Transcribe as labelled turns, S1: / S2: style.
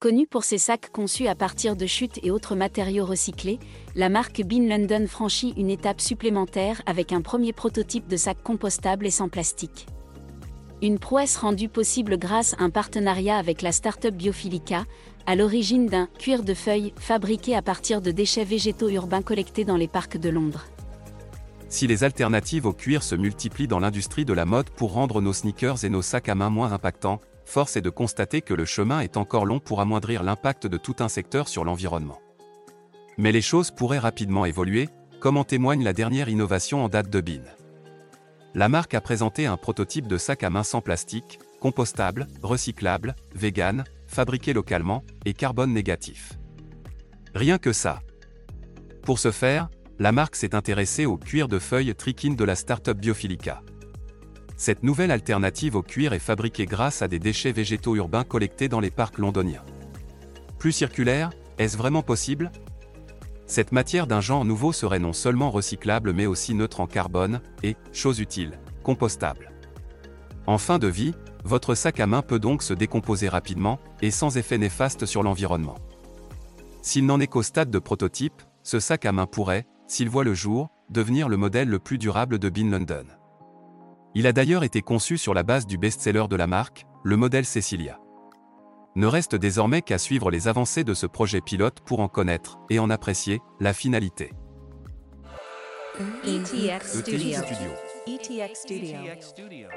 S1: Connue pour ses sacs conçus à partir de chutes et autres matériaux recyclés, la marque Bean London franchit une étape supplémentaire avec un premier prototype de sac compostable et sans plastique. Une prouesse rendue possible grâce à un partenariat avec la start-up Biophilica, à l'origine d'un cuir de feuilles fabriqué à partir de déchets végétaux urbains collectés dans les parcs de Londres.
S2: Si les alternatives au cuir se multiplient dans l'industrie de la mode pour rendre nos sneakers et nos sacs à main moins impactants, force est de constater que le chemin est encore long pour amoindrir l'impact de tout un secteur sur l'environnement. Mais les choses pourraient rapidement évoluer, comme en témoigne la dernière innovation en date de Bean. La marque a présenté un prototype de sac à main sans plastique, compostable, recyclable, vegan, fabriqué localement et carbone négatif. Rien que ça. Pour ce faire, la marque s'est intéressée au cuir de feuilles trikin de la start-up Biophilica. Cette nouvelle alternative au cuir est fabriquée grâce à des déchets végétaux urbains collectés dans les parcs londoniens. Plus circulaire, est-ce vraiment possible? Cette matière d'un genre nouveau serait non seulement recyclable mais aussi neutre en carbone, et, chose utile, compostable. En fin de vie, votre sac à main peut donc se décomposer rapidement, et sans effet néfaste sur l'environnement. S'il n'en est qu'au stade de prototype, ce sac à main pourrait, s'il voit le jour, devenir le modèle le plus durable de Bean London. Il a d'ailleurs été conçu sur la base du best-seller de la marque, le modèle Cecilia. Ne reste désormais qu'à suivre les avancées de ce projet pilote pour en connaître et en apprécier la finalité.
S3: ETX Studio. ETX Studio.